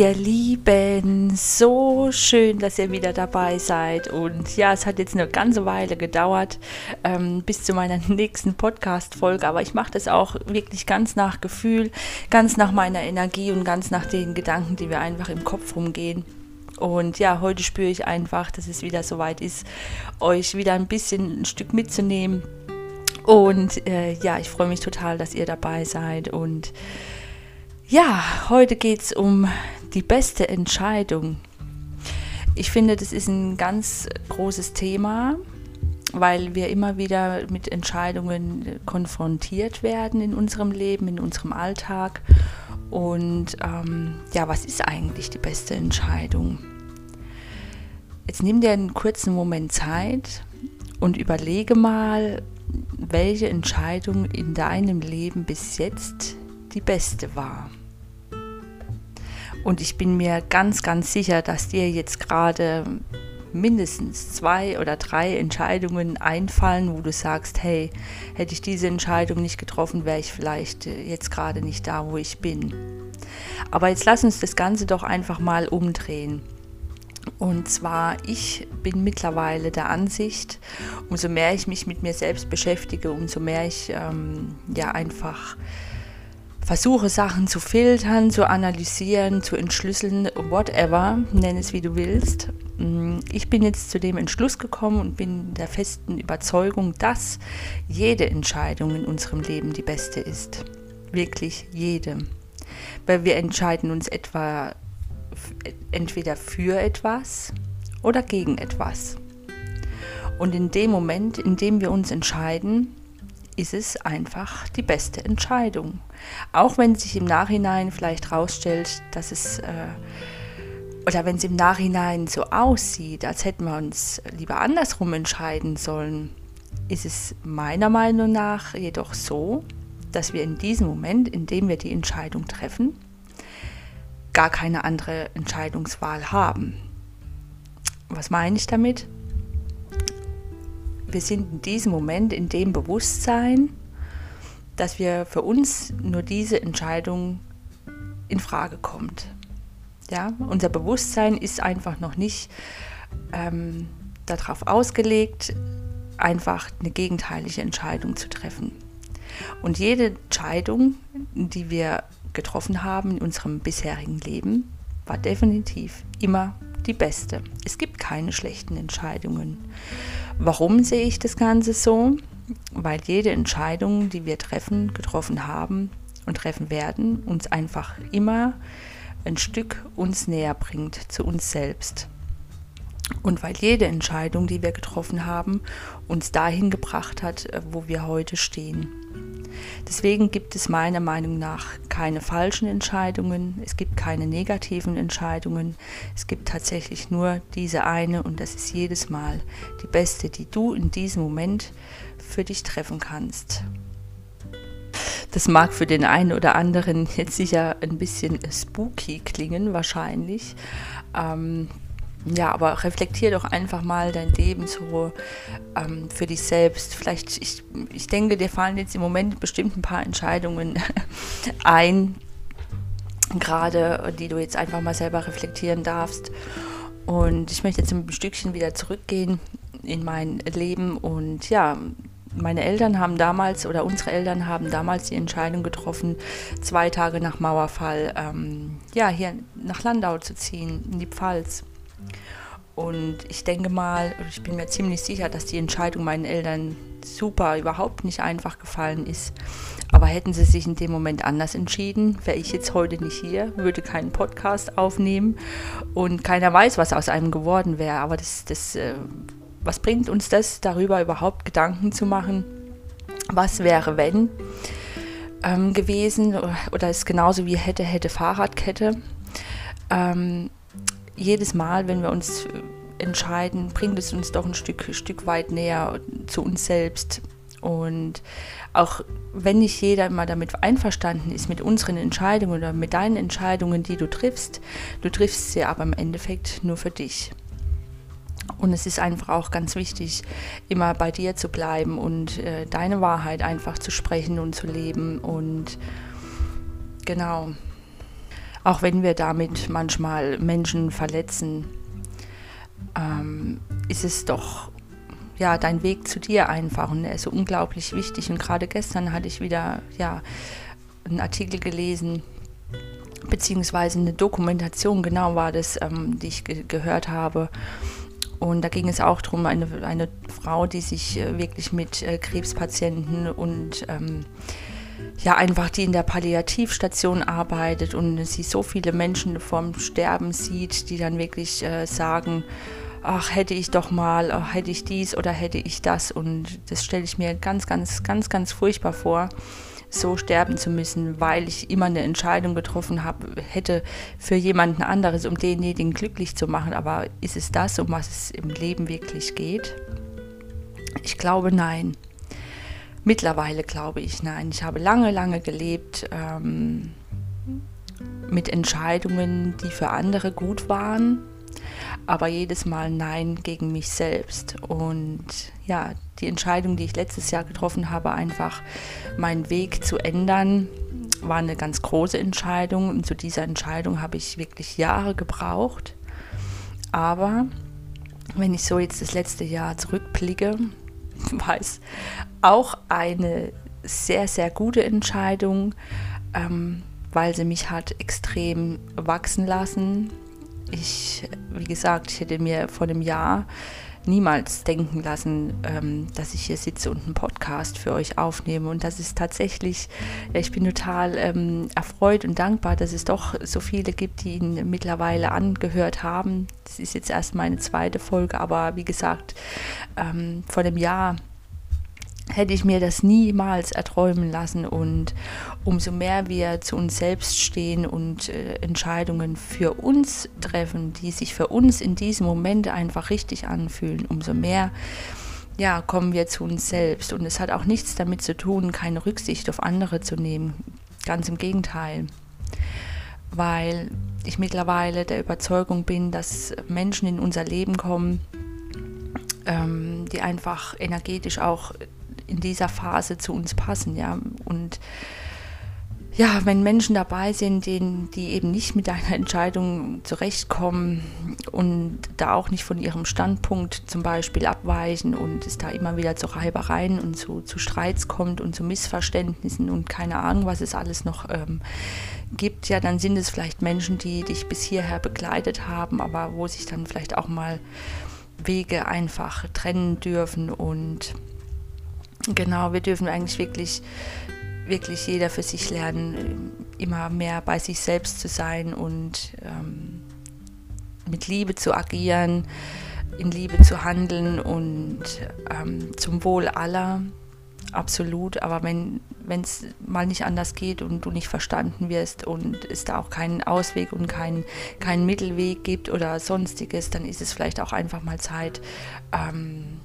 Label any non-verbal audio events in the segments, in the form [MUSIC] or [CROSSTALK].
Ihr Lieben, so schön, dass ihr wieder dabei seid. Und ja, es hat jetzt eine ganze Weile gedauert ähm, bis zu meiner [LAUGHS] nächsten Podcast-Folge. Aber ich mache das auch wirklich ganz nach Gefühl, ganz nach meiner Energie und ganz nach den Gedanken, die wir einfach im Kopf rumgehen. Und ja, heute spüre ich einfach, dass es wieder soweit ist, euch wieder ein bisschen ein Stück mitzunehmen. Und äh, ja, ich freue mich total, dass ihr dabei seid. Und ja, heute geht es um die beste Entscheidung. Ich finde, das ist ein ganz großes Thema, weil wir immer wieder mit Entscheidungen konfrontiert werden in unserem Leben, in unserem Alltag. Und ähm, ja, was ist eigentlich die beste Entscheidung? Jetzt nimm dir einen kurzen Moment Zeit und überlege mal, welche Entscheidung in deinem Leben bis jetzt die beste war. Und ich bin mir ganz, ganz sicher, dass dir jetzt gerade mindestens zwei oder drei Entscheidungen einfallen, wo du sagst, hey, hätte ich diese Entscheidung nicht getroffen, wäre ich vielleicht äh, jetzt gerade nicht da, wo ich bin. Aber jetzt lass uns das Ganze doch einfach mal umdrehen. Und zwar, ich bin mittlerweile der Ansicht, umso mehr ich mich mit mir selbst beschäftige, umso mehr ich ähm, ja einfach versuche Sachen zu filtern, zu analysieren, zu entschlüsseln, whatever, nenn es wie du willst. Mm, ich bin jetzt zu dem Entschluss gekommen und bin der festen Überzeugung, dass jede Entscheidung in unserem Leben die beste ist. Wirklich jede. Weil wir entscheiden uns etwa entweder für etwas oder gegen etwas. Und in dem Moment, in dem wir uns entscheiden, ist es einfach die beste Entscheidung. Auch wenn sich im Nachhinein vielleicht herausstellt, dass es, äh, oder wenn es im Nachhinein so aussieht, als hätten wir uns lieber andersrum entscheiden sollen, ist es meiner Meinung nach jedoch so, dass wir in diesem Moment, in dem wir die Entscheidung treffen, gar keine andere Entscheidungswahl haben. Was meine ich damit? Wir sind in diesem Moment in dem Bewusstsein, dass wir für uns nur diese Entscheidung in Frage kommt. Ja, unser Bewusstsein ist einfach noch nicht ähm, darauf ausgelegt, einfach eine gegenteilige Entscheidung zu treffen. Und jede Entscheidung, die wir getroffen haben in unserem bisherigen Leben, war definitiv immer die beste. Es gibt keine schlechten Entscheidungen. Warum sehe ich das Ganze so? Weil jede Entscheidung, die wir treffen, getroffen haben und treffen werden, uns einfach immer ein Stück uns näher bringt zu uns selbst. Und weil jede Entscheidung, die wir getroffen haben, uns dahin gebracht hat, wo wir heute stehen. Deswegen gibt es meiner Meinung nach keine falschen Entscheidungen, es gibt keine negativen Entscheidungen, es gibt tatsächlich nur diese eine und das ist jedes Mal die beste, die du in diesem Moment für dich treffen kannst. Das mag für den einen oder anderen jetzt sicher ein bisschen spooky klingen, wahrscheinlich. Ähm, ja, aber reflektier doch einfach mal dein Leben so ähm, für dich selbst. Vielleicht, ich, ich denke, dir fallen jetzt im Moment bestimmt ein paar Entscheidungen [LAUGHS] ein, gerade die du jetzt einfach mal selber reflektieren darfst. Und ich möchte jetzt ein Stückchen wieder zurückgehen in mein Leben. Und ja, meine Eltern haben damals oder unsere Eltern haben damals die Entscheidung getroffen, zwei Tage nach Mauerfall ähm, ja, hier nach Landau zu ziehen, in die Pfalz. Und ich denke mal, ich bin mir ziemlich sicher, dass die Entscheidung meinen Eltern super, überhaupt nicht einfach gefallen ist. Aber hätten sie sich in dem Moment anders entschieden, wäre ich jetzt heute nicht hier, würde keinen Podcast aufnehmen und keiner weiß, was aus einem geworden wäre. Aber das, das, äh, was bringt uns das, darüber überhaupt Gedanken zu machen? Was wäre, wenn ähm, gewesen? Oder ist genauso wie hätte, hätte Fahrradkette. Ähm, jedes Mal, wenn wir uns entscheiden, bringt es uns doch ein Stück, Stück weit näher zu uns selbst. Und auch wenn nicht jeder immer damit einverstanden ist mit unseren Entscheidungen oder mit deinen Entscheidungen, die du triffst, du triffst sie aber im Endeffekt nur für dich. Und es ist einfach auch ganz wichtig, immer bei dir zu bleiben und äh, deine Wahrheit einfach zu sprechen und zu leben. Und genau, Auch wenn wir damit manchmal Menschen verletzen, ähm, ist es doch ja dein Weg zu dir einfach und er ist so unglaublich wichtig. Und gerade gestern hatte ich wieder ja einen Artikel gelesen, beziehungsweise eine Dokumentation, genau war das, ähm, die ich ge gehört habe. Und da ging es auch darum, eine, eine Frau, die sich äh, wirklich mit äh, Krebspatienten und ähm, ja, einfach die in der Palliativstation arbeitet und sie so viele Menschen vorm Sterben sieht, die dann wirklich äh, sagen, ach, hätte ich doch mal, ach, hätte ich dies oder hätte ich das. Und das stelle ich mir ganz, ganz, ganz, ganz furchtbar vor so sterben zu müssen, weil ich immer eine Entscheidung getroffen habe, hätte für jemanden anderes, um denjenigen glücklich zu machen. Aber ist es das, um was es im Leben wirklich geht? Ich glaube nein. Mittlerweile glaube ich nein. Ich habe lange, lange gelebt ähm, mit Entscheidungen, die für andere gut waren, aber jedes Mal Nein gegen mich selbst. Und ja, die Entscheidung, die ich letztes Jahr getroffen habe, einfach meinen Weg zu ändern, war eine ganz große Entscheidung. Und zu dieser Entscheidung habe ich wirklich Jahre gebraucht. Aber wenn ich so jetzt das letzte Jahr zurückblicke, [LAUGHS] es auch eine sehr, sehr gute Entscheidung, ähm, weil sie mich hat extrem wachsen lassen, ich, wie gesagt, ich hätte mir vor einem Jahr niemals denken lassen, ähm, dass ich hier sitze und einen Podcast für euch aufnehme. Und das ist tatsächlich, ich bin total ähm, erfreut und dankbar, dass es doch so viele gibt, die ihn mittlerweile angehört haben. Das ist jetzt erst meine zweite Folge, aber wie gesagt, ähm, vor einem Jahr hätte ich mir das niemals erträumen lassen. Und umso mehr wir zu uns selbst stehen und äh, Entscheidungen für uns treffen, die sich für uns in diesem Moment einfach richtig anfühlen, umso mehr ja, kommen wir zu uns selbst. Und es hat auch nichts damit zu tun, keine Rücksicht auf andere zu nehmen. Ganz im Gegenteil. Weil ich mittlerweile der Überzeugung bin, dass Menschen in unser Leben kommen, ähm, die einfach energetisch auch in dieser Phase zu uns passen, ja. Und ja, wenn Menschen dabei sind, denen, die eben nicht mit einer Entscheidung zurechtkommen und da auch nicht von ihrem Standpunkt zum Beispiel abweichen und es da immer wieder zu Reibereien und zu, zu Streits kommt und zu Missverständnissen und keine Ahnung, was es alles noch ähm, gibt, ja, dann sind es vielleicht Menschen, die dich bis hierher begleitet haben, aber wo sich dann vielleicht auch mal Wege einfach trennen dürfen und Genau, wir dürfen eigentlich wirklich, wirklich jeder für sich lernen, immer mehr bei sich selbst zu sein und ähm, mit Liebe zu agieren, in Liebe zu handeln und ähm, zum Wohl aller. Absolut, aber wenn es mal nicht anders geht und du nicht verstanden wirst und es da auch keinen Ausweg und keinen kein Mittelweg gibt oder sonstiges, dann ist es vielleicht auch einfach mal Zeit, ähm,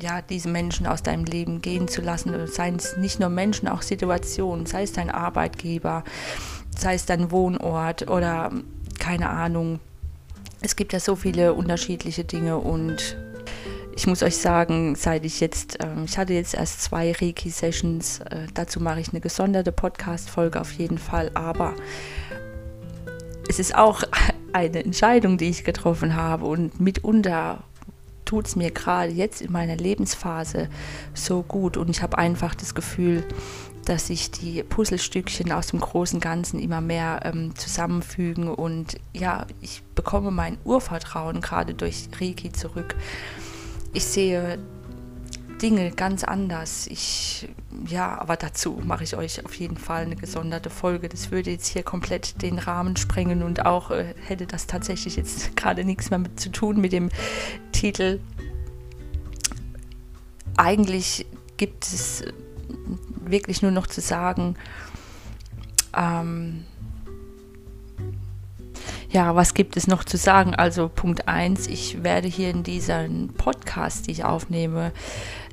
ja, diese Menschen aus deinem Leben gehen zu lassen. Seien es nicht nur Menschen, auch Situationen, sei es dein Arbeitgeber, sei es dein Wohnort oder keine Ahnung. Es gibt ja so viele unterschiedliche Dinge und ich muss euch sagen, seit ich jetzt, äh, ich hatte jetzt erst zwei Reiki-Sessions, äh, dazu mache ich eine gesonderte Podcast-Folge auf jeden Fall, aber es ist auch [LAUGHS] eine Entscheidung, die ich getroffen habe und mitunter tut es mir gerade jetzt in meiner Lebensphase so gut und ich habe einfach das Gefühl, dass sich die Puzzlestückchen aus dem großen Ganzen immer mehr ähm, zusammenfügen und ja, ich bekomme mein Urvertrauen gerade durch Reiki zurück. Ich sehe Dinge ganz anders. Ich, ja, aber dazu mache ich euch auf jeden Fall eine gesonderte Folge. Das würde jetzt hier komplett den Rahmen sprengen und auch äh, hätte das tatsächlich jetzt [LAUGHS] gerade nichts mehr mit zu tun mit dem Titel. Eigentlich gibt es wirklich nur noch zu sagen, ähm, ja, was gibt es noch zu sagen? Also Punkt 1, ich werde hier in diesem Podcast, die ich aufnehme,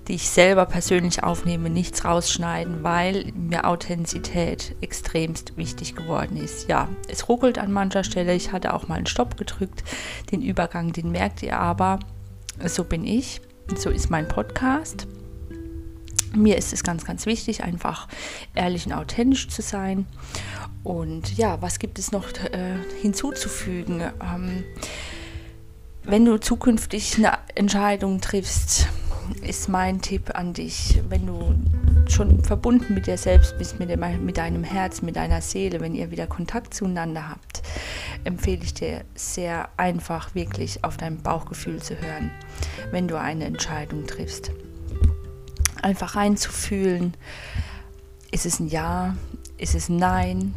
die ich selber persönlich aufnehme, nichts rausschneiden, weil mir Authentizität extremst wichtig geworden ist. Ja, es ruckelt an mancher Stelle. Ich hatte auch mal einen Stopp gedrückt. Den Übergang, den merkt ihr aber. So bin ich. So ist mein Podcast. Mir ist es ganz, ganz wichtig, einfach ehrlich und authentisch zu sein. Und ja, was gibt es noch äh, hinzuzufügen? Ähm, wenn du zukünftig eine Entscheidung triffst, ist mein Tipp an dich, wenn du schon verbunden mit dir selbst bist, mit, dem, mit deinem Herz, mit deiner Seele, wenn ihr wieder Kontakt zueinander habt, empfehle ich dir sehr einfach wirklich auf dein Bauchgefühl zu hören, wenn du eine Entscheidung triffst. Einfach reinzufühlen, ist es ein Ja, ist es ein Nein,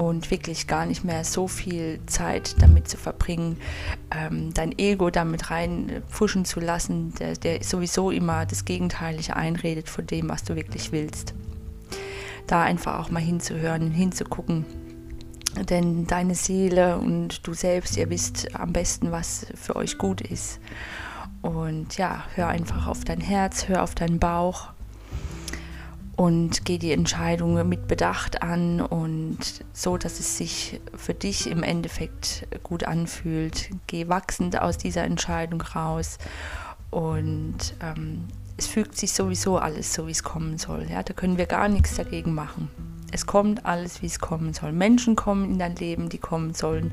und wirklich gar nicht mehr so viel Zeit damit zu verbringen, ähm, dein Ego damit reinpfuschen zu lassen, der, der sowieso immer das Gegenteilige einredet von dem, was du wirklich willst. Da einfach auch mal hinzuhören, hinzugucken. Denn deine Seele und du selbst, ihr wisst am besten, was für euch gut ist. Und ja, hör einfach auf dein Herz, hör auf deinen Bauch und geh die Entscheidungen mit Bedacht an und so, dass es sich für dich im Endeffekt gut anfühlt. Geh wachsend aus dieser Entscheidung raus und ähm, es fügt sich sowieso alles so, wie es kommen soll. Ja? Da können wir gar nichts dagegen machen. Es kommt alles, wie es kommen soll. Menschen kommen in dein Leben, die kommen sollen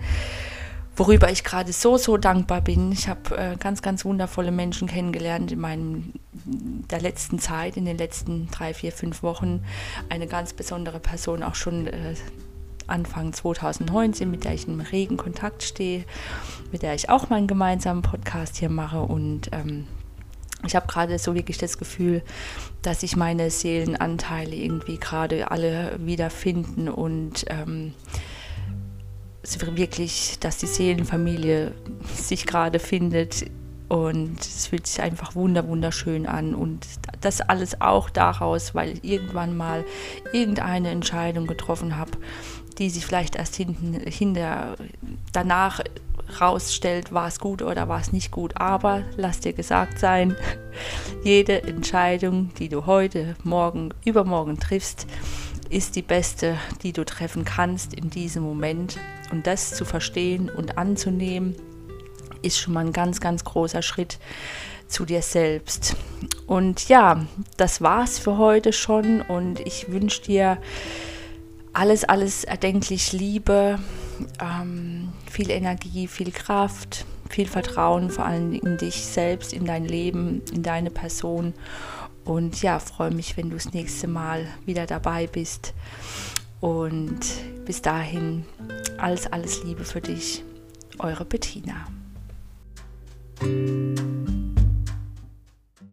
worüber ich gerade so, so dankbar bin. Ich habe äh, ganz, ganz wundervolle Menschen kennengelernt in meinem, der letzten Zeit, in den letzten drei, vier, fünf Wochen. Eine ganz besondere Person auch schon äh, Anfang 2019, mit der ich in regen Kontakt stehe, mit der ich auch meinen gemeinsamen Podcast hier mache und ähm, ich habe gerade so wirklich das Gefühl, dass sich meine Seelenanteile irgendwie gerade alle wiederfinden und ähm, wirklich, dass die Seelenfamilie sich gerade findet und es fühlt sich einfach wunder wunderschön an und das alles auch daraus, weil ich irgendwann mal irgendeine Entscheidung getroffen habe, die sich vielleicht erst hinten hinter danach rausstellt, war es gut oder war es nicht gut. Aber lass dir gesagt sein, [LAUGHS] jede Entscheidung, die du heute, morgen, übermorgen triffst, ist die beste, die du treffen kannst in diesem Moment. Und das zu verstehen und anzunehmen, ist schon mal ein ganz, ganz großer Schritt zu dir selbst. Und ja, das war's für heute schon und ich wünsche dir alles, alles erdenklich Liebe, ähm, viel Energie, viel Kraft, viel Vertrauen, vor allem in dich selbst, in dein Leben, in deine Person und ja, freue mich, wenn du das nächste Mal wieder dabei bist. Und bis dahin, alles, alles Liebe für dich, eure Bettina.